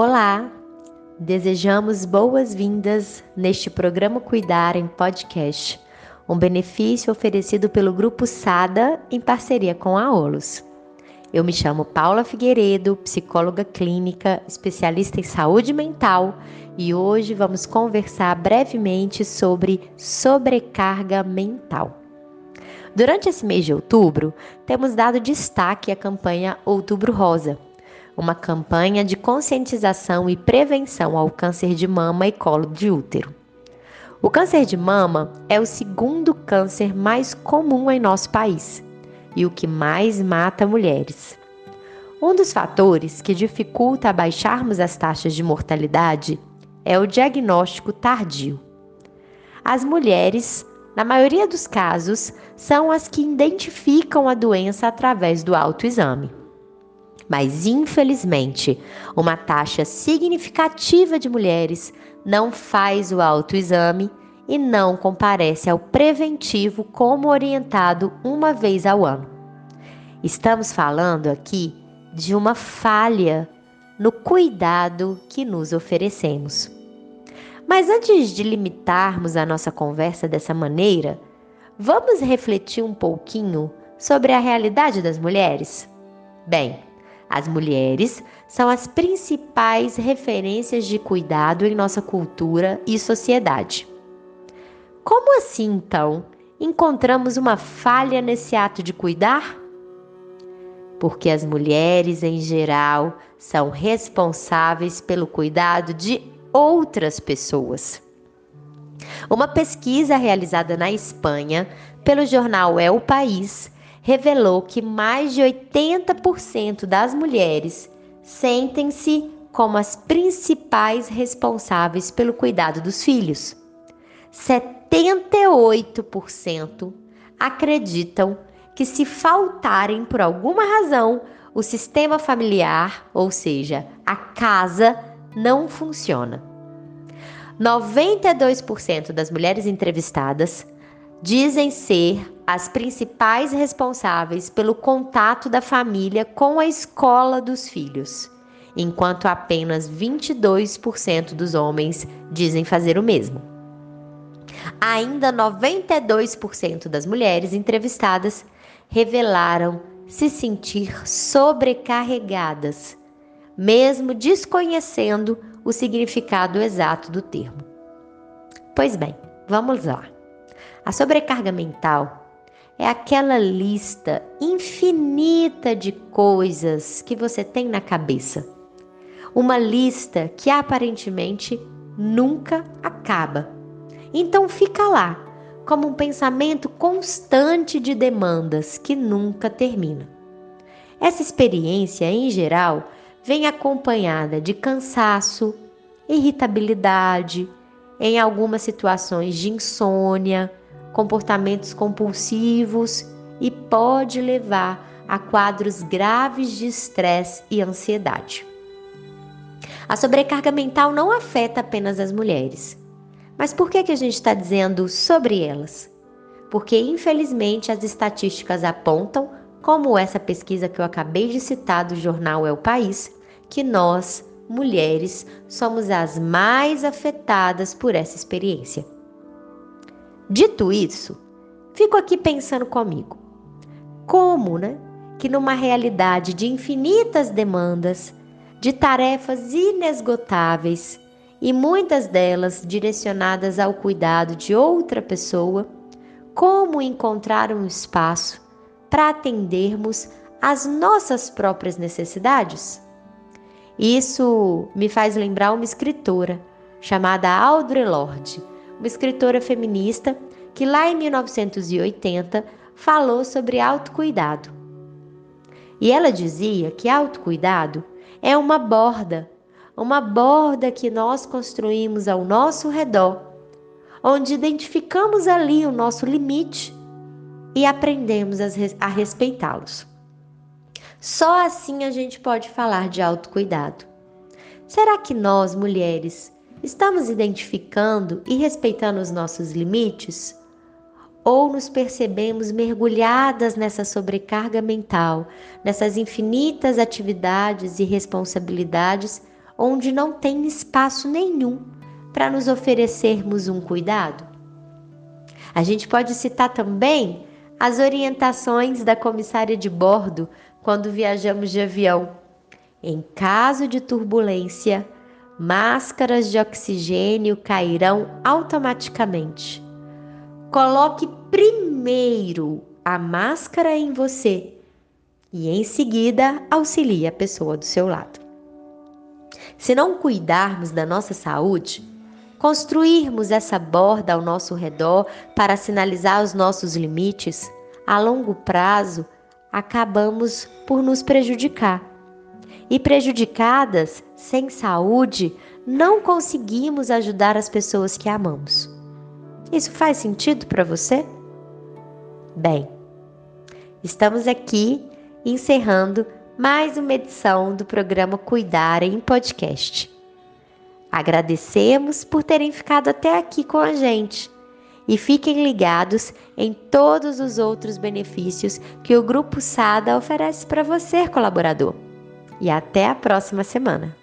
Olá! Desejamos boas-vindas neste programa Cuidar em Podcast, um benefício oferecido pelo Grupo SADA em parceria com a OLUS. Eu me chamo Paula Figueiredo, psicóloga clínica, especialista em saúde mental, e hoje vamos conversar brevemente sobre sobrecarga mental. Durante esse mês de outubro, temos dado destaque à campanha Outubro Rosa, uma campanha de conscientização e prevenção ao câncer de mama e colo de útero. O câncer de mama é o segundo câncer mais comum em nosso país e o que mais mata mulheres. Um dos fatores que dificulta abaixarmos as taxas de mortalidade é o diagnóstico tardio. As mulheres, na maioria dos casos, são as que identificam a doença através do autoexame mas infelizmente, uma taxa significativa de mulheres não faz o autoexame e não comparece ao preventivo como orientado uma vez ao ano. Estamos falando aqui de uma falha no cuidado que nos oferecemos. Mas antes de limitarmos a nossa conversa dessa maneira, vamos refletir um pouquinho sobre a realidade das mulheres? Bem, as mulheres são as principais referências de cuidado em nossa cultura e sociedade. Como assim, então, encontramos uma falha nesse ato de cuidar? Porque as mulheres, em geral, são responsáveis pelo cuidado de outras pessoas. Uma pesquisa realizada na Espanha pelo jornal É o País revelou que mais de 80% das mulheres sentem-se como as principais responsáveis pelo cuidado dos filhos. 78% acreditam que, se faltarem por alguma razão, o sistema familiar, ou seja, a casa, não funciona. 92% das mulheres entrevistadas dizem ser as principais responsáveis pelo contato da família com a escola dos filhos, enquanto apenas 22% dos homens dizem fazer o mesmo. Ainda 92% das mulheres entrevistadas revelaram se sentir sobrecarregadas, mesmo desconhecendo o significado exato do termo. Pois bem, vamos lá. A sobrecarga mental é aquela lista infinita de coisas que você tem na cabeça. Uma lista que aparentemente nunca acaba. Então fica lá, como um pensamento constante de demandas que nunca termina. Essa experiência, em geral, vem acompanhada de cansaço, irritabilidade, em algumas situações de insônia, comportamentos compulsivos e pode levar a quadros graves de estresse e ansiedade. A sobrecarga mental não afeta apenas as mulheres. Mas por que, que a gente está dizendo sobre elas? Porque, infelizmente, as estatísticas apontam, como essa pesquisa que eu acabei de citar do jornal É o País, que nós, mulheres, somos as mais afetadas por essa experiência. Dito isso, fico aqui pensando comigo. Como, né? Que numa realidade de infinitas demandas, de tarefas inesgotáveis e muitas delas direcionadas ao cuidado de outra pessoa, como encontrar um espaço para atendermos às nossas próprias necessidades? Isso me faz lembrar uma escritora chamada Audre Lorde uma escritora feminista que lá em 1980 falou sobre autocuidado. E ela dizia que autocuidado é uma borda, uma borda que nós construímos ao nosso redor, onde identificamos ali o nosso limite e aprendemos a respeitá-los. Só assim a gente pode falar de autocuidado. Será que nós, mulheres, Estamos identificando e respeitando os nossos limites? Ou nos percebemos mergulhadas nessa sobrecarga mental, nessas infinitas atividades e responsabilidades, onde não tem espaço nenhum para nos oferecermos um cuidado? A gente pode citar também as orientações da comissária de bordo quando viajamos de avião. Em caso de turbulência, máscaras de oxigênio cairão automaticamente. Coloque primeiro a máscara em você e em seguida auxilie a pessoa do seu lado. Se não cuidarmos da nossa saúde, construirmos essa borda ao nosso redor para sinalizar os nossos limites, a longo prazo acabamos por nos prejudicar. E prejudicadas, sem saúde, não conseguimos ajudar as pessoas que amamos. Isso faz sentido para você? Bem, estamos aqui encerrando mais uma edição do programa Cuidar em Podcast. Agradecemos por terem ficado até aqui com a gente e fiquem ligados em todos os outros benefícios que o Grupo SADA oferece para você, colaborador. E até a próxima semana!